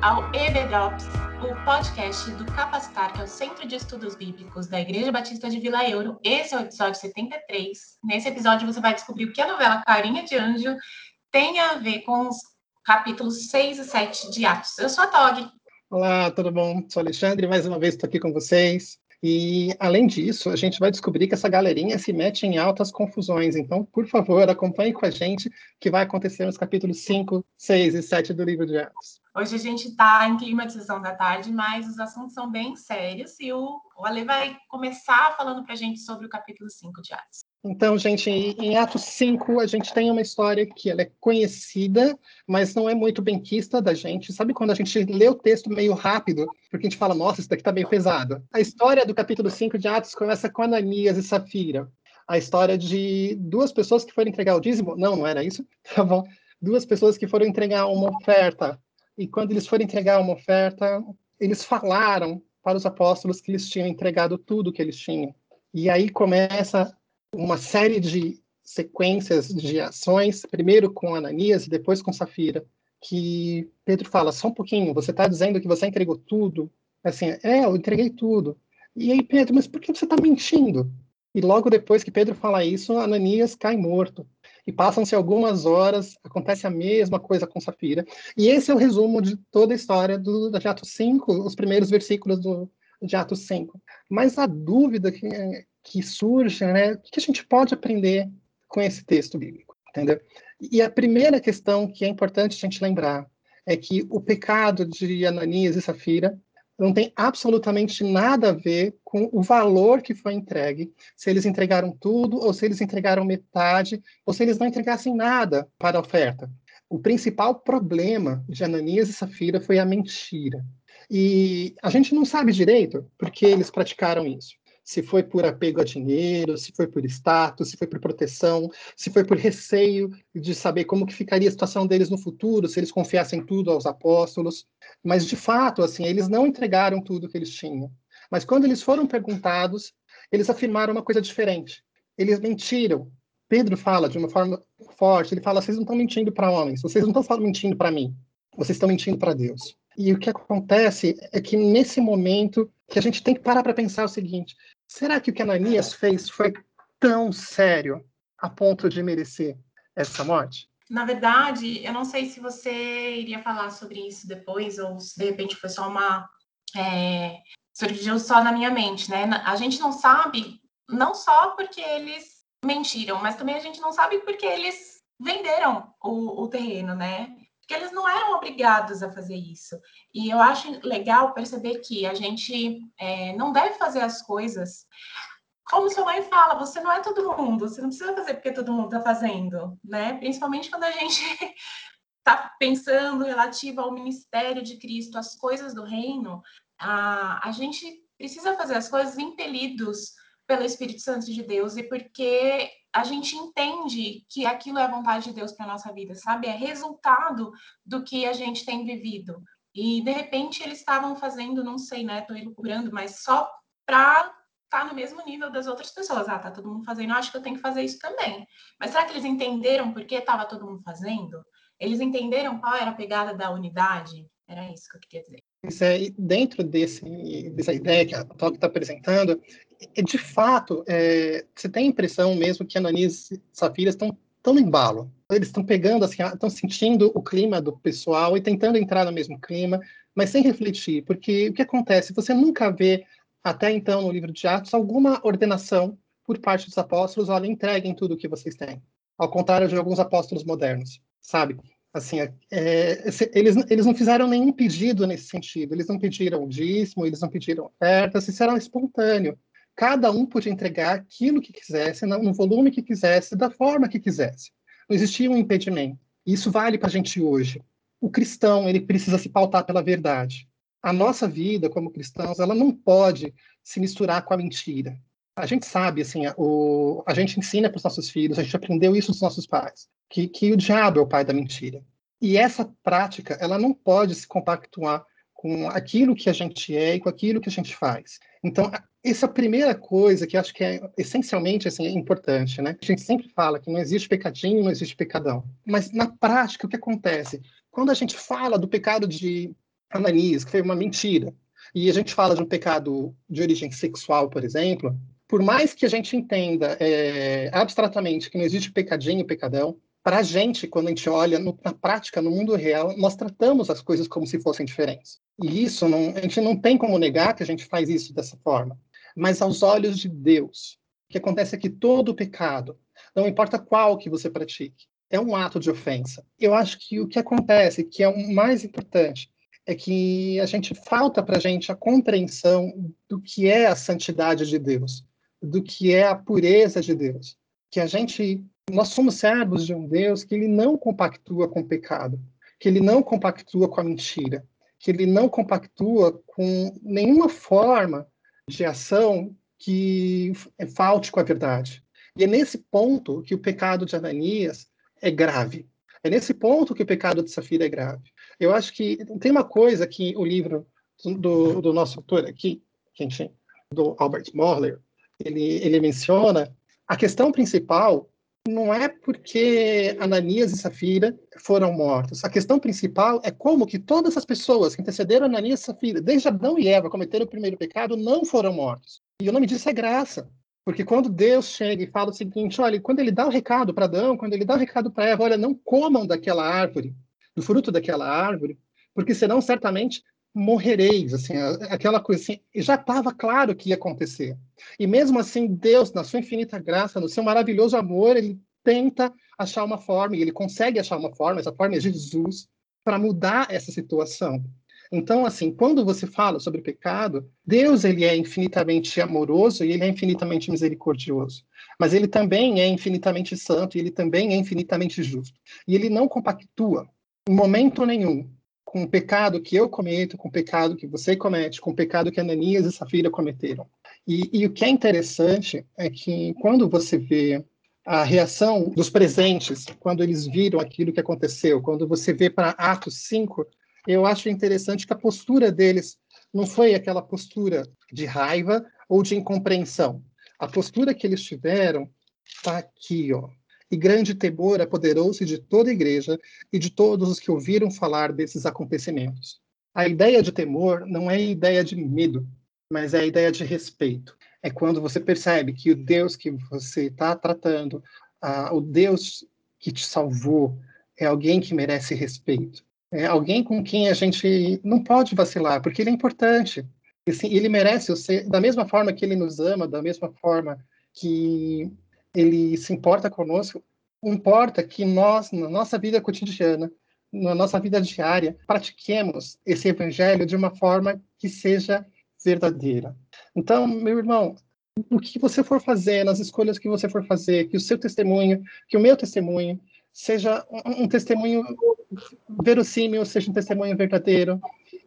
Ao EB Drops, o podcast do Capacitar, que é o Centro de Estudos Bíblicos da Igreja Batista de Vila Euro. Esse é o episódio 73. Nesse episódio você vai descobrir o que a novela Carinha de Anjo tem a ver com os capítulos 6 e 7 de Atos. Eu sou a Tog. Olá, tudo bom? Sou Alexandre, mais uma vez estou aqui com vocês. E, além disso, a gente vai descobrir que essa galerinha se mete em altas confusões. Então, por favor, acompanhe com a gente o que vai acontecer nos capítulos 5, 6 e 7 do livro de Atos. Hoje a gente está em clima de sessão da tarde, mas os assuntos são bem sérios e o, o Ale vai começar falando para a gente sobre o capítulo 5 de Atos. Então, gente, em Atos 5, a gente tem uma história que ela é conhecida, mas não é muito bem quista da gente. Sabe quando a gente lê o texto meio rápido, porque a gente fala, nossa, isso daqui tá meio pesado. A história do capítulo 5 de Atos começa com Ananias e Safira. A história de duas pessoas que foram entregar o dízimo. Não, não era isso. Tá bom. Duas pessoas que foram entregar uma oferta. E quando eles foram entregar uma oferta, eles falaram para os apóstolos que eles tinham entregado tudo que eles tinham. E aí começa uma série de sequências de ações, primeiro com Ananias e depois com Safira, que Pedro fala, só um pouquinho, você está dizendo que você entregou tudo? Assim, é, eu entreguei tudo. E aí, Pedro, mas por que você está mentindo? E logo depois que Pedro fala isso, Ananias cai morto. E passam-se algumas horas, acontece a mesma coisa com Safira. E esse é o resumo de toda a história do, de Atos 5, os primeiros versículos do, de Atos 5. Mas a dúvida que, que surge, né? O que a gente pode aprender com esse texto bíblico, entendeu? E a primeira questão que é importante a gente lembrar é que o pecado de Ananias e Safira não tem absolutamente nada a ver com o valor que foi entregue, se eles entregaram tudo, ou se eles entregaram metade, ou se eles não entregassem nada para a oferta. O principal problema de Ananias e Safira foi a mentira. E a gente não sabe direito porque eles praticaram isso se foi por apego a dinheiro, se foi por status, se foi por proteção, se foi por receio de saber como que ficaria a situação deles no futuro, se eles confiassem tudo aos apóstolos. Mas, de fato, assim, eles não entregaram tudo que eles tinham. Mas quando eles foram perguntados, eles afirmaram uma coisa diferente. Eles mentiram. Pedro fala de uma forma forte, ele fala, vocês não estão mentindo para homens, vocês não estão mentindo para mim, vocês estão mentindo para Deus. E o que acontece é que nesse momento que a gente tem que parar para pensar o seguinte: Será que o que Ananias fez foi tão sério a ponto de merecer essa morte? Na verdade, eu não sei se você iria falar sobre isso depois, ou se de repente foi só uma. É, surgiu só na minha mente, né? A gente não sabe, não só porque eles mentiram, mas também a gente não sabe porque eles venderam o, o terreno, né? Porque eles não eram obrigados a fazer isso. E eu acho legal perceber que a gente é, não deve fazer as coisas como sua mãe fala, você não é todo mundo, você não precisa fazer porque todo mundo está fazendo, né? Principalmente quando a gente está pensando relativo ao ministério de Cristo, as coisas do reino, a, a gente precisa fazer as coisas impelidos pelo Espírito Santo de Deus e porque a gente entende que aquilo é a vontade de Deus para nossa vida, sabe? É resultado do que a gente tem vivido. E de repente eles estavam fazendo, não sei, né? Estou elucubrando, mas só para estar tá no mesmo nível das outras pessoas. Ah, tá todo mundo fazendo, acho que eu tenho que fazer isso também. Mas será que eles entenderam por que estava todo mundo fazendo? Eles entenderam qual era a pegada da unidade? Era isso que eu queria dizer. Isso é, dentro desse, dessa ideia que a Toque está apresentando, é, de fato, é, você tem a impressão mesmo que Ananias e Safira estão tão no embalo. Eles estão pegando, assim, estão sentindo o clima do pessoal e tentando entrar no mesmo clima, mas sem refletir, porque o que acontece? Você nunca vê, até então, no livro de Atos, alguma ordenação por parte dos apóstolos, olha, entreguem tudo o que vocês têm. Ao contrário de alguns apóstolos modernos, sabe? Assim, é, é eles, eles não fizeram nenhum pedido nesse sentido. Eles não pediram dízimo, eles não pediram ofertas, isso era espontâneo. Cada um podia entregar aquilo que quisesse, no volume que quisesse, da forma que quisesse. Não existia um impedimento. Isso vale para a gente hoje. O cristão ele precisa se pautar pela verdade. A nossa vida como cristãos ela não pode se misturar com a mentira. A gente sabe, assim, a, o, a gente ensina para os nossos filhos, a gente aprendeu isso dos nossos pais que, que o diabo é o pai da mentira. E essa prática, ela não pode se compactuar com aquilo que a gente é e com aquilo que a gente faz. Então, essa primeira coisa que acho que é essencialmente assim, é importante, né? A gente sempre fala que não existe pecadinho, não existe pecadão. Mas na prática, o que acontece? Quando a gente fala do pecado de Ananias, que foi uma mentira, e a gente fala de um pecado de origem sexual, por exemplo, por mais que a gente entenda é, abstratamente que não existe pecadinho, pecadão, para a gente, quando a gente olha no, na prática, no mundo real, nós tratamos as coisas como se fossem diferentes. E isso, não, a gente não tem como negar que a gente faz isso dessa forma. Mas aos olhos de Deus, o que acontece é que todo pecado, não importa qual que você pratique, é um ato de ofensa. Eu acho que o que acontece, que é o mais importante, é que a gente falta para a gente a compreensão do que é a santidade de Deus, do que é a pureza de Deus. Que a gente, nós somos servos de um Deus que ele não compactua com o pecado, que ele não compactua com a mentira, que ele não compactua com nenhuma forma de ação que falte com a verdade. E é nesse ponto que o pecado de Ananias é grave. É nesse ponto que o pecado de Safira é grave. Eu acho que tem uma coisa que o livro do, do nosso autor aqui, do Albert Mohler, ele, ele menciona, a questão principal não é porque Ananias e Safira foram mortos. A questão principal é como que todas as pessoas que antecederam Ananias e Safira, desde Adão e Eva, cometeram o primeiro pecado, não foram mortos. E o nome disso é graça. Porque quando Deus chega e fala o seguinte, olha, quando ele dá o recado para Adão, quando ele dá o recado para Eva, olha, não comam daquela árvore, do fruto daquela árvore, porque senão certamente morrereis, assim, aquela coisa assim, já estava claro que ia acontecer. E mesmo assim, Deus, na sua infinita graça, no seu maravilhoso amor, ele tenta achar uma forma, e ele consegue achar uma forma, essa forma é Jesus, para mudar essa situação. Então, assim, quando você fala sobre pecado, Deus ele é infinitamente amoroso e ele é infinitamente misericordioso. Mas ele também é infinitamente santo e ele também é infinitamente justo. E ele não compactua em momento nenhum com o pecado que eu cometo, com o pecado que você comete, com o pecado que Ananias e Safira cometeram. E, e o que é interessante é que quando você vê a reação dos presentes, quando eles viram aquilo que aconteceu, quando você vê para Atos 5, eu acho interessante que a postura deles não foi aquela postura de raiva ou de incompreensão. A postura que eles tiveram está aqui, ó e grande temor apoderou-se de toda a igreja e de todos os que ouviram falar desses acontecimentos. A ideia de temor não é a ideia de medo, mas é a ideia de respeito. É quando você percebe que o Deus que você está tratando, uh, o Deus que te salvou, é alguém que merece respeito. É alguém com quem a gente não pode vacilar, porque ele é importante. Ele merece, da mesma forma que ele nos ama, da mesma forma que ele se importa conosco, importa que nós, na nossa vida cotidiana, na nossa vida diária, pratiquemos esse evangelho de uma forma que seja verdadeira. Então, meu irmão, o que você for fazer, nas escolhas que você for fazer, que o seu testemunho, que o meu testemunho, seja um, um testemunho verossímil, seja um testemunho verdadeiro,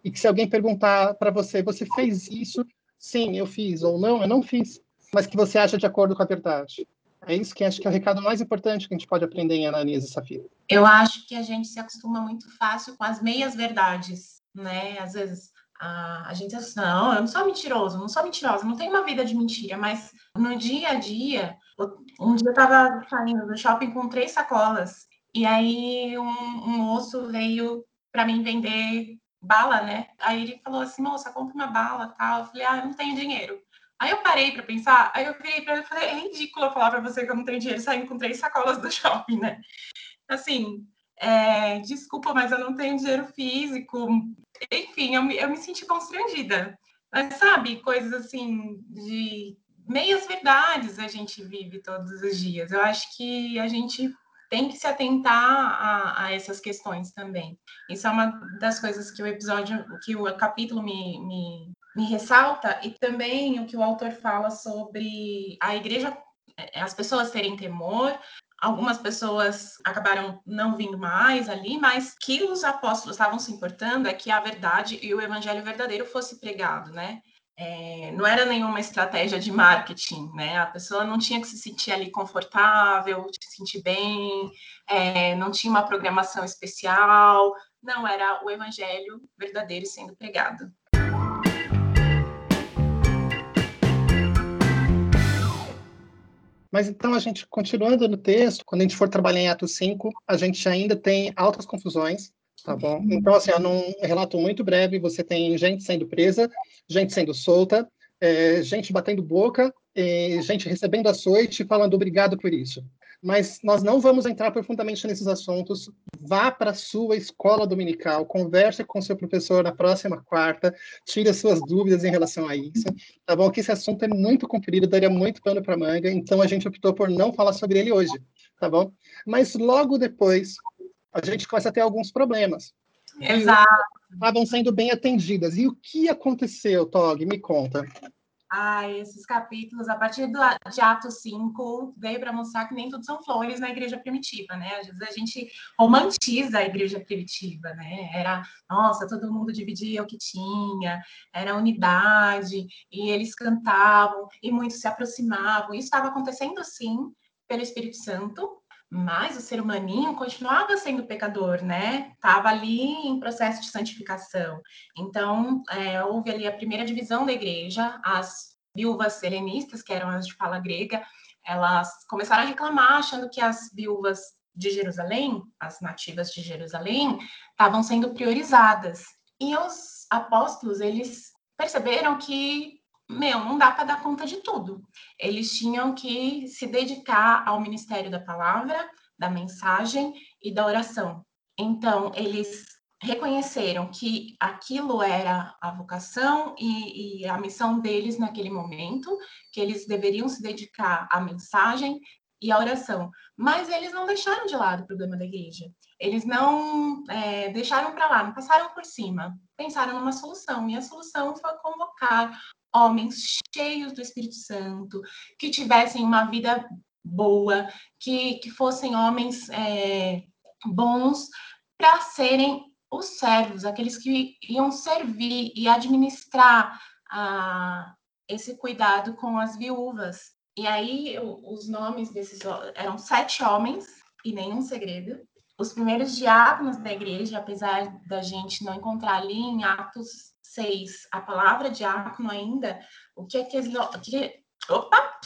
e que se alguém perguntar para você, você fez isso? Sim, eu fiz, ou não, eu não fiz, mas que você acha de acordo com a verdade. É isso que acho que é o recado mais importante que a gente pode aprender em Ananias e Safira. Eu acho que a gente se acostuma muito fácil com as meias verdades, né? Às vezes a, a gente diz não, eu não sou mentiroso, não sou mentirosa, não tenho uma vida de mentira, mas no dia a dia, um dia eu estava saindo do shopping com três sacolas, e aí um, um moço veio para mim vender bala, né? Aí ele falou assim, moça, compra uma bala, tal. Eu falei, ah, eu não tenho dinheiro. Aí eu parei para pensar, aí eu virei para ele e falei, é ridículo falar para você que eu não tenho dinheiro saindo com três sacolas do shopping, né? Assim, é, desculpa, mas eu não tenho dinheiro físico. Enfim, eu eu me senti constrangida. Mas sabe, coisas assim de meias verdades a gente vive todos os dias. Eu acho que a gente tem que se atentar a, a, essas questões também. Isso é uma das coisas que o episódio, que o capítulo me, me, me ressalta, e também o que o autor fala sobre a igreja, é, as pessoas terem temor, algumas pessoas acabaram não vindo mais ali, mas que os apóstolos estavam se importando é que a verdade e o evangelho verdadeiro fosse pregado, né? é, não era nenhuma estratégia de marketing, né? A pessoa não tinha que se sentir ali confortável, se sentir bem, é, não tinha uma programação especial, não, era o evangelho verdadeiro sendo pregado. Mas então a gente, continuando no texto, quando a gente for trabalhar em Atos 5, a gente ainda tem altas confusões, tá bom? Então, assim, num relato muito breve, você tem gente sendo presa, gente sendo solta, é, gente batendo boca, é, gente recebendo açoite e falando obrigado por isso mas nós não vamos entrar profundamente nesses assuntos. Vá para a sua escola dominical, converse com seu professor na próxima quarta, tire as suas dúvidas em relação a isso, tá bom? Que esse assunto é muito comprido, daria muito pano para manga, então a gente optou por não falar sobre ele hoje, tá bom? Mas logo depois, a gente começa a ter alguns problemas. Exato. Estavam sendo bem atendidas. E o que aconteceu, Tog? Me conta. Ah, esses capítulos, a partir do, de Atos 5, veio para mostrar que nem tudo são flores na igreja primitiva, né? Às vezes a gente romantiza a igreja primitiva, né? Era, nossa, todo mundo dividia o que tinha, era unidade, e eles cantavam, e muitos se aproximavam. Isso estava acontecendo, sim, pelo Espírito Santo, mas o ser humaninho continuava sendo pecador, né? Estava ali em processo de santificação. Então, é, houve ali a primeira divisão da igreja, as viúvas helenistas, que eram as de fala grega, elas começaram a reclamar, achando que as viúvas de Jerusalém, as nativas de Jerusalém, estavam sendo priorizadas. E os apóstolos, eles perceberam que meu, não dá para dar conta de tudo. Eles tinham que se dedicar ao ministério da palavra, da mensagem e da oração. Então, eles reconheceram que aquilo era a vocação e, e, a missão deles naquele momento, que eles deveriam se dedicar à mensagem e à oração. Mas eles não deixaram de lado o problema da igreja. Eles não é, deixaram para lá, não passaram por cima. Pensaram numa solução, e a solução foi convocar homens cheios do Espírito Santo, que tivessem uma vida boa, que, que fossem homens é, bons para serem os servos, aqueles que iam servir e administrar a, esse cuidado com as viúvas. E aí os nomes desses eram sete homens e nenhum segredo. Os primeiros diáconos da igreja, apesar da gente não encontrar ali em Atos 6, a palavra diácono ainda, o que aqueles, o que, opa,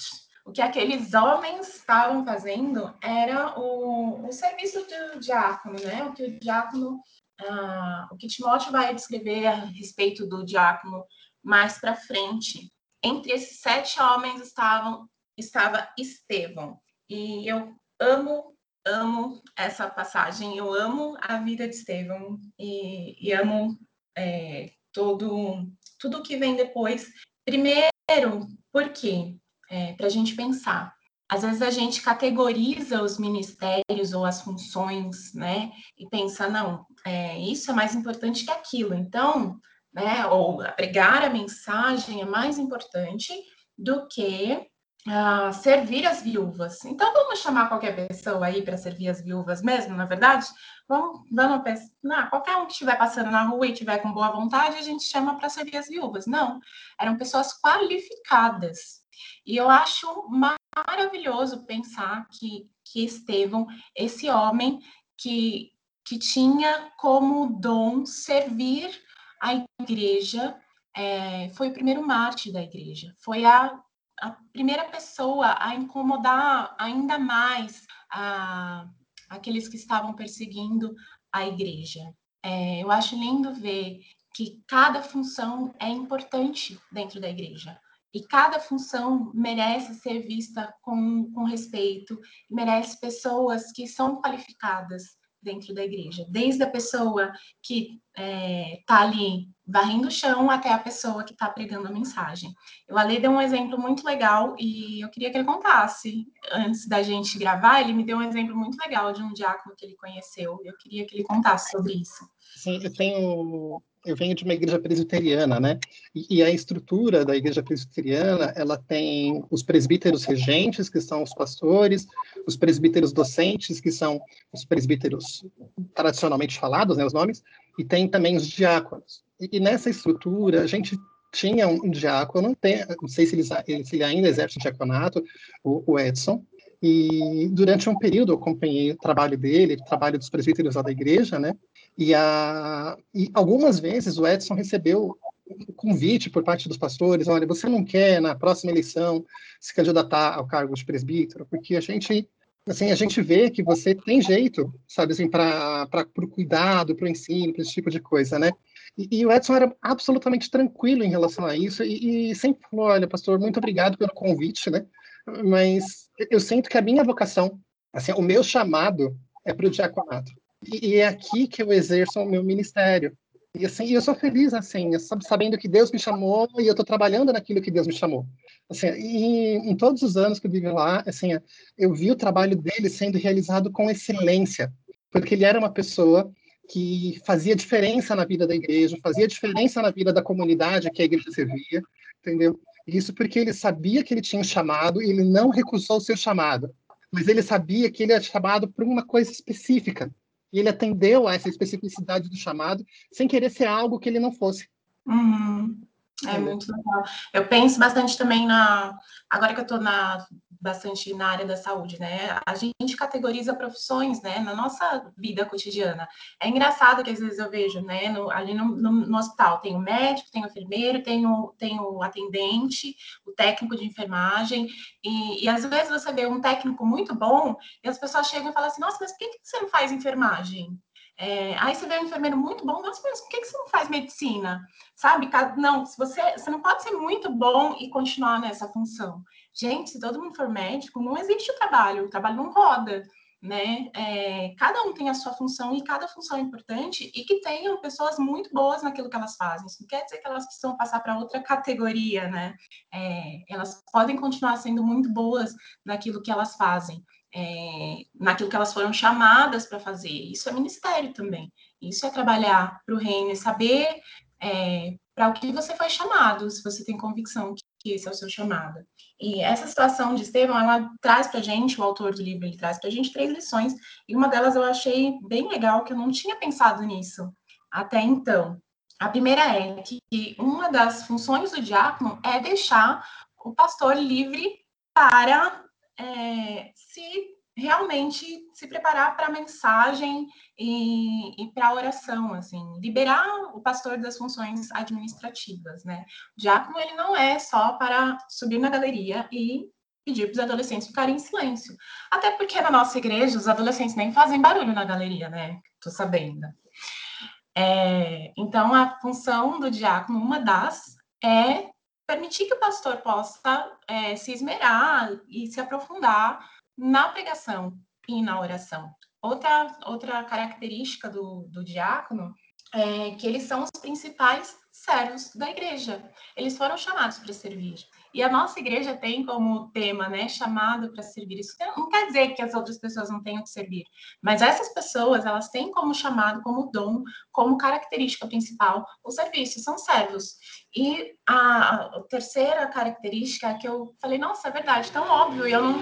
o que aqueles homens estavam fazendo era o, o serviço do diácono, né? O que o diácono, ah, o que Timóteo vai descrever a respeito do diácono mais para frente. Entre esses sete homens estavam estava Estevão e eu amo amo essa passagem, eu amo a vida de Estevão e, e amo é, todo, tudo que vem depois. Primeiro, por quê? É, Para a gente pensar. Às vezes a gente categoriza os ministérios ou as funções, né? E pensa, não, é, isso é mais importante que aquilo. Então, né? Ou pregar a mensagem é mais importante do que uh, servir as viúvas. Então, vamos chamar qualquer pessoa aí para servir as viúvas mesmo, na é verdade? Vamos, vamos pensar, qualquer um que estiver passando na rua e tiver com boa vontade, a gente chama para servir as viúvas. Não, eram pessoas qualificadas. E eu acho maravilhoso pensar que, que Estevão, esse homem que, que tinha como dom servir a igreja, é, foi o primeiro mártir da igreja, foi a a primeira pessoa a incomodar ainda mais a, aqueles que estavam perseguindo a igreja. É, eu acho lindo ver que cada função é importante dentro da igreja. E cada função merece ser vista com, com respeito, merece pessoas que são qualificadas dentro da igreja, desde a pessoa que está é, tá ali varrendo o chão até a pessoa que está pregando a mensagem. O Ale deu um exemplo muito legal e eu queria que ele contasse. Antes da gente gravar, ele me deu um exemplo muito legal de um diácono que ele conheceu. Eu queria que ele contasse sobre isso. Sim, eu tenho eu venho de uma igreja presbiteriana, né? E, e, a estrutura da igreja presbiteriana, ela tem os presbíteros regentes, que são os pastores, os presbíteros docentes, que são os presbíteros tradicionalmente falados, né, os nomes, e tem também os diáconos. E, e nessa estrutura, a gente tinha um diácono, tem, não sei se ele, se ele ainda exerce o diaconato, o, o, Edson, e durante um período eu acompanhei o trabalho dele, o trabalho dos presbíteros lá da igreja, né? E, a, e algumas vezes o Edson recebeu um convite por parte dos pastores, olha, você não quer na próxima eleição se candidatar ao cargo de presbítero, porque a gente assim, a gente vê que você tem jeito, sabe, assim, para o cuidado, para o ensino, para esse tipo de coisa, né? E, e, o Edson era absolutamente tranquilo em relação a isso e, e, sempre falou, olha, pastor, muito obrigado pelo convite, né? Mas eu sinto que a minha vocação, assim, o meu chamado é para o diaconato. E, é aqui que eu exerço o meu ministério. E assim, eu sou feliz assim, sabendo que Deus me chamou e eu estou trabalhando naquilo que Deus me chamou. Assim, e em todos os anos que eu vivi lá, assim, eu vi o trabalho dele sendo realizado com excelência, porque ele era uma pessoa que fazia diferença na vida da igreja, fazia diferença na vida da comunidade que a igreja servia, entendeu? Isso porque ele sabia que ele tinha um chamado e ele não recusou o seu chamado, mas ele sabia que ele era chamado por uma coisa específica, e ele atendeu a essa especificidade do chamado sem querer ser algo que ele não fosse. Uhum. É muito legal. Eu penso bastante também na. Agora que eu estou na, bastante na área da saúde, né? A gente categoriza profissões, né? Na nossa vida cotidiana. É engraçado que às vezes eu vejo, né? No, ali no, no, no, hospital tem o médico, tem o enfermeiro, tem o, tem o atendente, o técnico de enfermagem. E, e às vezes você vê um técnico muito bom e as pessoas chegam e falam assim: Nossa, mas por que, que você não faz enfermagem? É, aí você vê um enfermeiro muito bom, nossa, mas por que, que você não faz medicina? Sabe? Não, se você, você não pode ser muito bom e continuar nessa função. Gente, se todo mundo for médico, não existe o trabalho, o trabalho não roda. Né? É, cada um tem a sua função e cada função é importante e que tenham pessoas muito boas naquilo que elas fazem. Isso não quer dizer que elas precisam passar para outra categoria, né? É, elas podem continuar sendo muito boas naquilo que elas fazem é, naquilo que elas foram chamadas para fazer. Isso é ministério também. Isso é trabalhar para o reino e saber é, para o que você foi chamado, se você tem convicção que esse é o seu chamado. E essa situação de Estevão, ela traz para gente, o autor do livro, ele traz para gente três lições, e uma delas eu achei bem legal, que eu não tinha pensado nisso até então. A primeira é que uma das funções do diácono é deixar o pastor livre para é, se realmente se preparar para a mensagem e, e para a oração, assim, liberar o pastor das funções administrativas, né? O diácono, ele não é só para subir na galeria e pedir para os adolescentes ficarem em silêncio. Até porque na nossa igreja os adolescentes nem fazem barulho na galeria, né? Tô sabendo. É, então, a função do diácono, uma das, é permitir que o pastor possa é, se esmerar e se aprofundar na pregação e na oração. Outra, outra característica do, do diácono é que eles são os principais servos da igreja. Eles foram chamados para servir. E a nossa igreja tem como tema, né, chamado para servir. Isso não quer dizer que as outras pessoas não tenham que servir, mas essas pessoas, elas têm como chamado, como dom, como característica principal o serviço, são servos. E a, terceira característica que eu falei, nossa, é verdade, tão óbvio, e eu não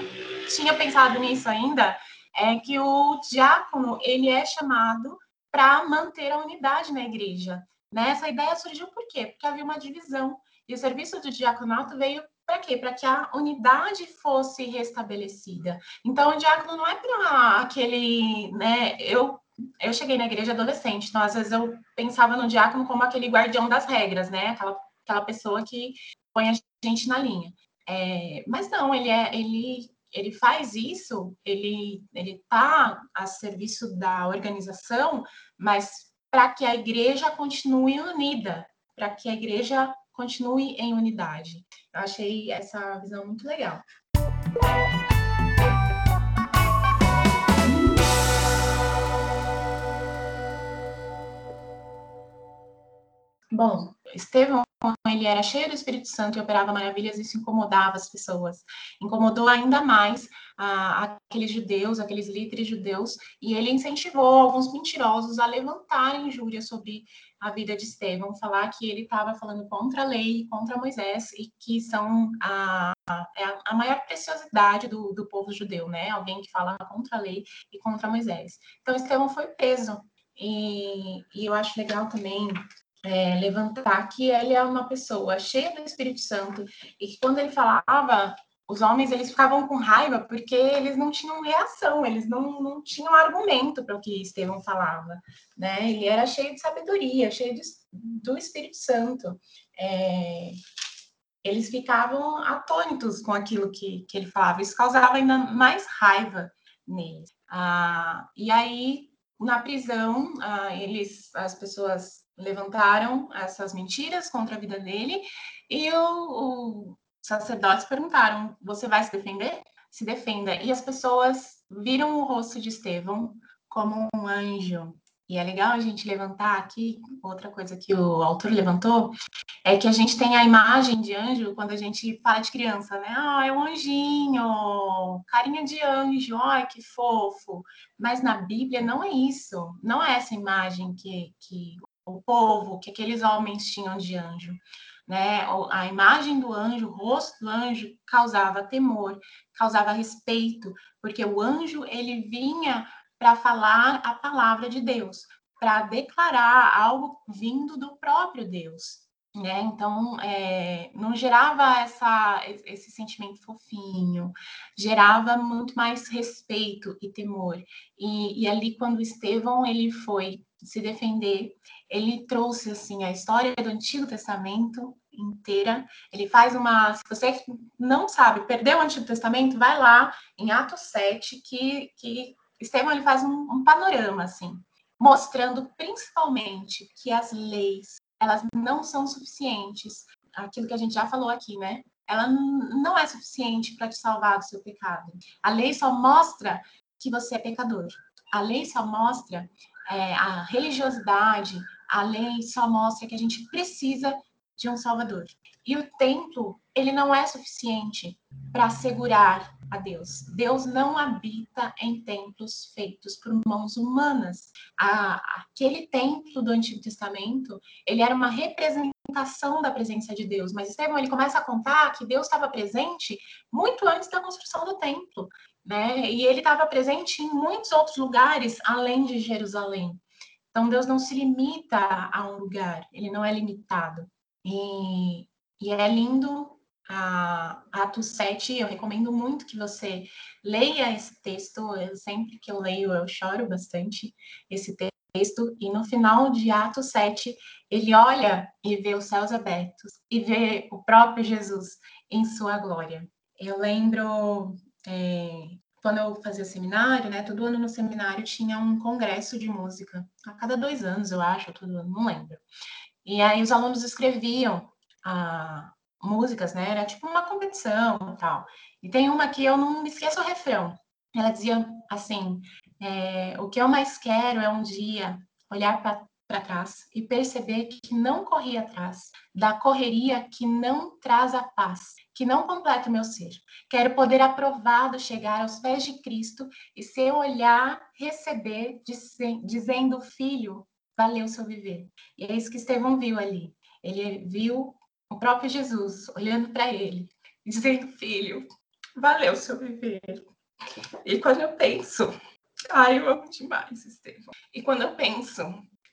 tinha pensado nisso ainda, é que o diácono, ele é chamado para manter a unidade na igreja. Né? Essa ideia surgiu por quê? Porque havia uma divisão. E o serviço do diaconato veio para quê? Para que a unidade fosse restabelecida. Então, o diácono não é para aquele, né? Eu eu cheguei na igreja adolescente, então às vezes eu pensava no diácono como aquele guardião das regras, né? Aquela, aquela pessoa que põe a gente na linha. É, mas não, ele é, ele, ele faz isso, ele ele está a serviço da organização, mas para que a igreja continue unida, para que a igreja continue em unidade. Eu achei essa visão muito legal. Bom, Estevão, ele era cheio do Espírito Santo e operava maravilhas, isso incomodava as pessoas. Incomodou ainda mais ah, aqueles judeus, aqueles líderes judeus, e ele incentivou alguns mentirosos a levantarem injúria sobre a vida de Estevão, falar que ele estava falando contra a lei, contra Moisés, e que são a, a, é a maior preciosidade do, do povo judeu, né? Alguém que fala contra a lei e contra Moisés. Então, Estevão foi preso. E, e eu acho legal também é, levantar que ele é uma pessoa cheia do Espírito Santo e que quando ele falava, os homens eles ficavam com raiva porque eles não tinham reação, eles não, não tinham argumento para o que Estevão falava, né? Ele era cheio de sabedoria, cheio de, do Espírito Santo. É, eles ficavam atônitos com aquilo que, que ele falava, isso causava ainda mais raiva neles. Ah, e aí, na prisão, ah, eles, as pessoas levantaram essas mentiras contra a vida dele e o, sacerdotes perguntaram: Você vai se defender? Se defenda. E as pessoas viram o rosto de Estevão como um anjo. E é legal a gente levantar aqui, outra coisa que o autor levantou, é que a gente tem a imagem de anjo quando a gente fala de criança, né? Ah, é um anjinho, carinha de anjo, ai, que fofo. Mas na Bíblia não é isso, não é essa imagem que, que o povo, que aqueles homens tinham de anjo. Né? A imagem do anjo, o rosto do anjo causava temor, causava respeito, porque o anjo ele vinha para falar a palavra de Deus, para declarar algo vindo do próprio Deus. Né? Então, é, não gerava essa, esse sentimento fofinho, gerava muito mais respeito e temor. E, e ali, quando Estevão ele foi se defender, ele trouxe assim a história do Antigo Testamento inteira. Ele faz uma, se você não sabe, perdeu o Antigo Testamento, vai lá em Atos 7 que que Estevão ele faz um, um panorama assim, mostrando principalmente que as leis, elas não são suficientes. Aquilo que a gente já falou aqui, né? Ela não é suficiente para te salvar do seu pecado. A lei só mostra que você é pecador. A lei só mostra é, a religiosidade, a lei só mostra que a gente precisa de um Salvador. E o templo, ele não é suficiente para assegurar a Deus. Deus não habita em templos feitos por mãos humanas. A, aquele templo do Antigo Testamento, ele era uma representação da presença de Deus. Mas Estevão, ele começa a contar que Deus estava presente muito antes da construção do templo né? E ele estava presente em muitos outros lugares além de Jerusalém. Então Deus não se limita a um lugar, ele não é limitado. E, e é lindo a Atos 7, eu recomendo muito que você leia esse texto. Eu, sempre que eu leio, eu choro bastante esse texto. E no final de Atos 7, ele olha e vê os céus abertos e vê o próprio Jesus em sua glória. Eu lembro é, quando eu fazia seminário, né? Todo ano no seminário tinha um congresso de música, a cada dois anos, eu acho, todo ano, não lembro. E aí os alunos escreviam ah, músicas, né? Era tipo uma competição e tal. E tem uma que eu não me esqueço o refrão. Ela dizia assim: é, O que eu mais quero é um dia olhar para para trás e perceber que não corri atrás da correria que não traz a paz, que não completa o meu ser. Quero poder aprovado chegar aos pés de Cristo e seu olhar receber dizendo filho, valeu seu viver. E é isso que Estevão viu ali. Ele viu o próprio Jesus olhando para ele, dizendo filho, valeu seu viver. E quando eu penso, ai, eu amo demais Estevão. E quando eu penso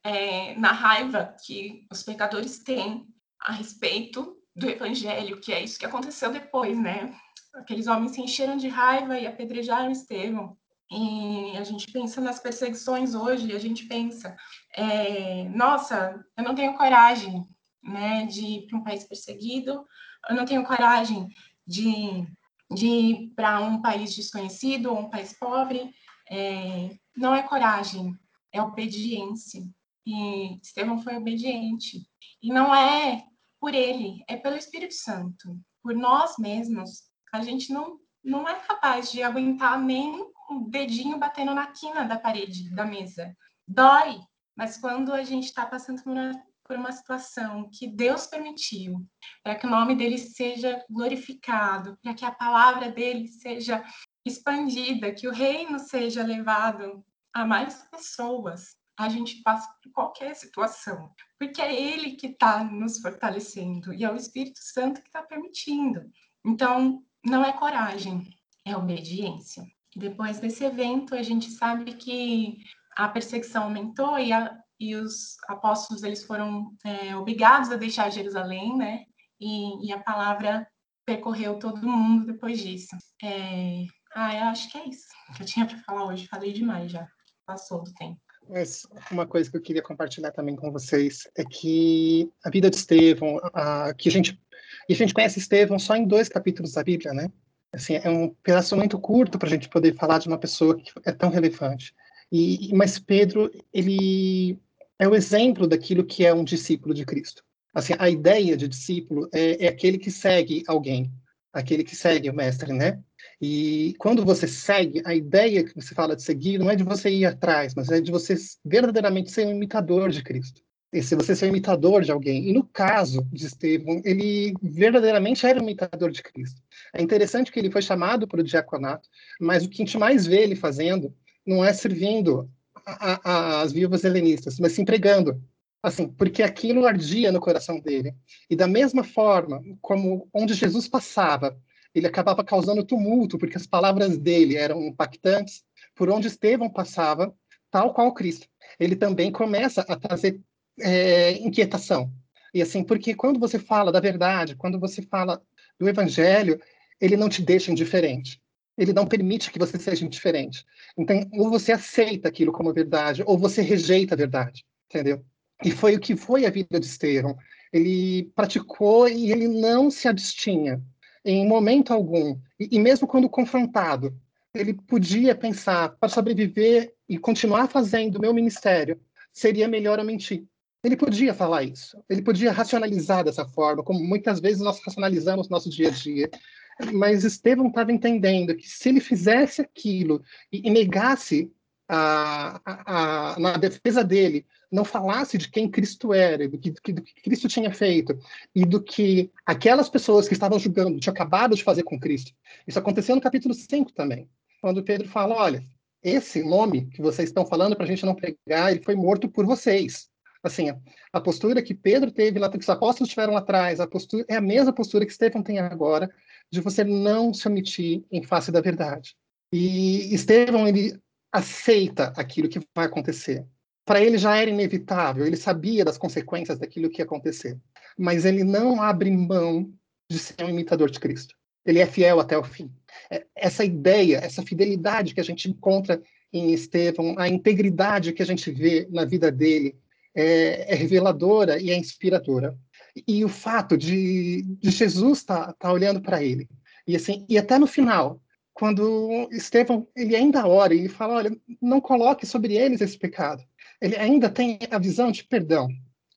é, na raiva que os pecadores têm a respeito do evangelho, que é isso que aconteceu depois, né? Aqueles homens se encheram de raiva e apedrejaram Estevão. E a gente pensa nas perseguições hoje, a gente pensa, é, nossa, eu não tenho coragem, né, de ir para um país perseguido, eu não tenho coragem de, de ir para um país desconhecido um país pobre. É, não é coragem, é obediência. E Estevão foi obediente. E não é por ele, é pelo Espírito Santo. Por nós mesmos, a gente não, não é capaz de aguentar nem um dedinho batendo na quina da parede da mesa. Dói, mas quando a gente está passando por uma, por uma situação que Deus permitiu, para que o nome dele seja glorificado, para que a palavra dele seja expandida, que o reino seja levado a mais pessoas, a gente passa por qualquer situação, porque é Ele que está nos fortalecendo e é o Espírito Santo que está permitindo. Então, não é coragem, é obediência. Depois desse evento, a gente sabe que a perseguição aumentou e, a, e os apóstolos eles foram é, obrigados a deixar Jerusalém, né? E, e, a palavra percorreu todo mundo depois disso. É... Ah, eu acho que é isso que eu tinha para falar hoje. Falei demais já. Passou do tempo. Mas uma coisa que eu queria compartilhar também com vocês é que a vida de Estevão, a, que a gente, a gente conhece Estevão só em dois capítulos da Bíblia, né? Assim, é um pedaço muito curto para a gente poder falar de uma pessoa que é tão relevante. E, mas Pedro, ele é o exemplo daquilo que é um discípulo de Cristo. Assim, a ideia de discípulo é, é aquele que segue alguém, aquele que segue o mestre, né? E quando você segue, a ideia que você fala de seguir não é de você ir atrás, mas é de você verdadeiramente ser um imitador de Cristo. E se você ser um imitador de alguém. E no caso de Estevão, ele verdadeiramente era um imitador de Cristo. É interessante que ele foi chamado para o diaconato, mas o que a gente mais vê ele fazendo não é servindo as viúvas helenistas, mas se entregando. Assim, porque aquilo ardia no coração dele. E da mesma forma como onde Jesus passava, ele acabava causando tumulto, porque as palavras dele eram impactantes, por onde Estevão passava, tal qual Cristo. Ele também começa a trazer é, inquietação. E assim, porque quando você fala da verdade, quando você fala do evangelho, ele não te deixa indiferente ele não permite que você seja indiferente. Então, ou você aceita aquilo como verdade, ou você rejeita a verdade, entendeu? E foi o que foi a vida de Estevão. Ele praticou e ele não se abstinha em momento algum. E, e mesmo quando confrontado, ele podia pensar, para sobreviver e continuar fazendo o meu ministério, seria melhor eu mentir. Ele podia falar isso, ele podia racionalizar dessa forma, como muitas vezes nós racionalizamos no nosso dia a dia mas Estevão estava entendendo que se ele fizesse aquilo e, e negasse a, a, na defesa dele, não falasse de quem Cristo era, do que, do que, do que Cristo tinha feito e do que aquelas pessoas que estavam julgando tinham acabado de fazer com Cristo. Isso aconteceu no capítulo 5 também, quando Pedro fala: olha, esse nome que vocês estão falando para a gente não pegar, ele foi morto por vocês. Assim, a postura que Pedro teve lá, que os apóstolos tiveram lá atrás, a postura é a mesma postura que Estevão tem agora, de você não se omitir em face da verdade. E Estevão, ele aceita aquilo que vai acontecer. Para ele já era inevitável, ele sabia das consequências daquilo que ia acontecer. Mas ele não abre mão de ser um imitador de Cristo. Ele é fiel até o fim. É, essa ideia, essa fidelidade que a gente encontra em Estevão, a integridade que a gente vê na vida dele, é, é reveladora e é inspiradora e o fato de, de Jesus estar tá, tá olhando para ele. E assim, e até no final, quando Estevão, ele ainda ora, ele fala, olha, não coloque sobre eles esse pecado. Ele ainda tem a visão de perdão.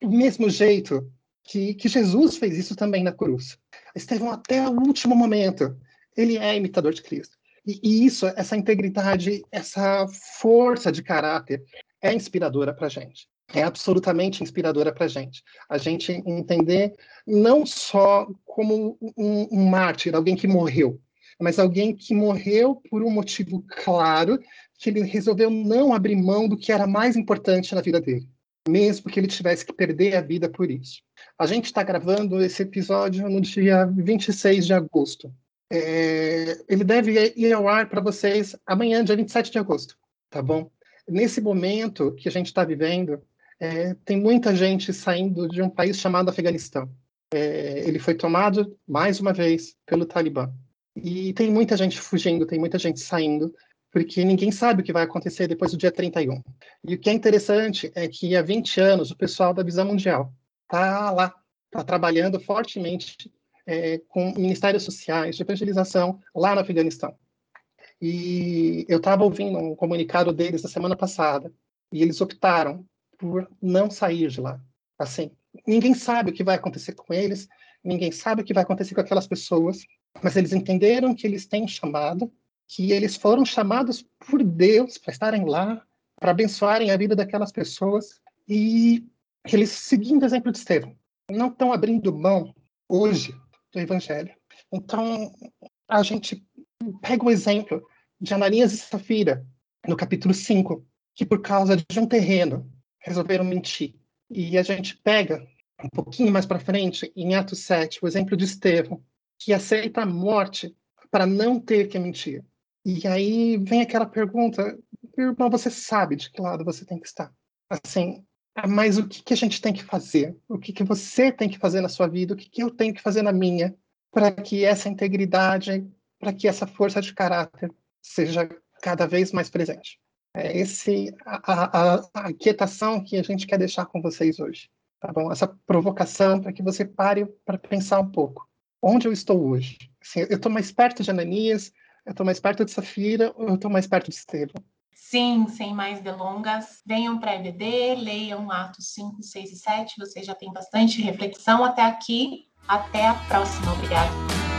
Do mesmo jeito que, que Jesus fez isso também na cruz. Estevão, até o último momento, ele é imitador de Cristo. E, e isso, essa integridade, essa força de caráter, é inspiradora para gente é absolutamente inspiradora para gente. A gente entender não só como um, um mártir, alguém que morreu, mas alguém que morreu por um motivo claro, que ele resolveu não abrir mão do que era mais importante na vida dele, mesmo que ele tivesse que perder a vida por isso. A gente está gravando esse episódio no dia 26 de agosto. É, ele deve ir ao ar para vocês amanhã, dia 27 de agosto, tá bom? Nesse momento que a gente está vivendo, é, tem muita gente saindo de um país chamado Afeganistão. É, ele foi tomado, mais uma vez, pelo Talibã. E tem muita gente fugindo, tem muita gente saindo, porque ninguém sabe o que vai acontecer depois do dia 31. E o que é interessante é que há 20 anos o pessoal da Visão Mundial está lá, está trabalhando fortemente é, com ministérios sociais de evangelização lá no Afeganistão. E eu estava ouvindo um comunicado deles na semana passada, e eles optaram por não sair de lá. Assim, ninguém sabe o que vai acontecer com eles, ninguém sabe o que vai acontecer com aquelas pessoas, mas eles entenderam que eles têm chamado, que eles foram chamados por Deus para estarem lá, para abençoarem a vida daquelas pessoas e eles, seguindo o exemplo de Estevão, não estão abrindo mão hoje do Evangelho. Então, a gente pega o exemplo de Ananias e Safira, no capítulo 5, que por causa de um terreno resolveram mentir. E a gente pega um pouquinho mais para frente, em Atos 7, o exemplo de Estevão, que aceita a morte para não ter que mentir. E aí vem aquela pergunta, irmão, você sabe de que lado você tem que estar. Assim, Ah, mas o que, que a gente tem que fazer? O que, que você tem que fazer na sua vida? O que, que eu tenho que fazer na minha? Para que essa integridade, para que essa força de caráter seja cada vez mais presente. É esse a, a, a quietação que a gente quer deixar com vocês hoje, tá bom? Essa provocação para que você pare para pensar um pouco. Onde eu estou hoje? Assim, eu estou mais perto de Ananias, eu estou mais perto de Safira ou eu estou mais perto de Estevão? Sim, sem mais delongas, venham para a EBD, leiam Atos 5, 6 e 7, vocês já têm bastante reflexão até aqui. Até a próxima. Obrigada.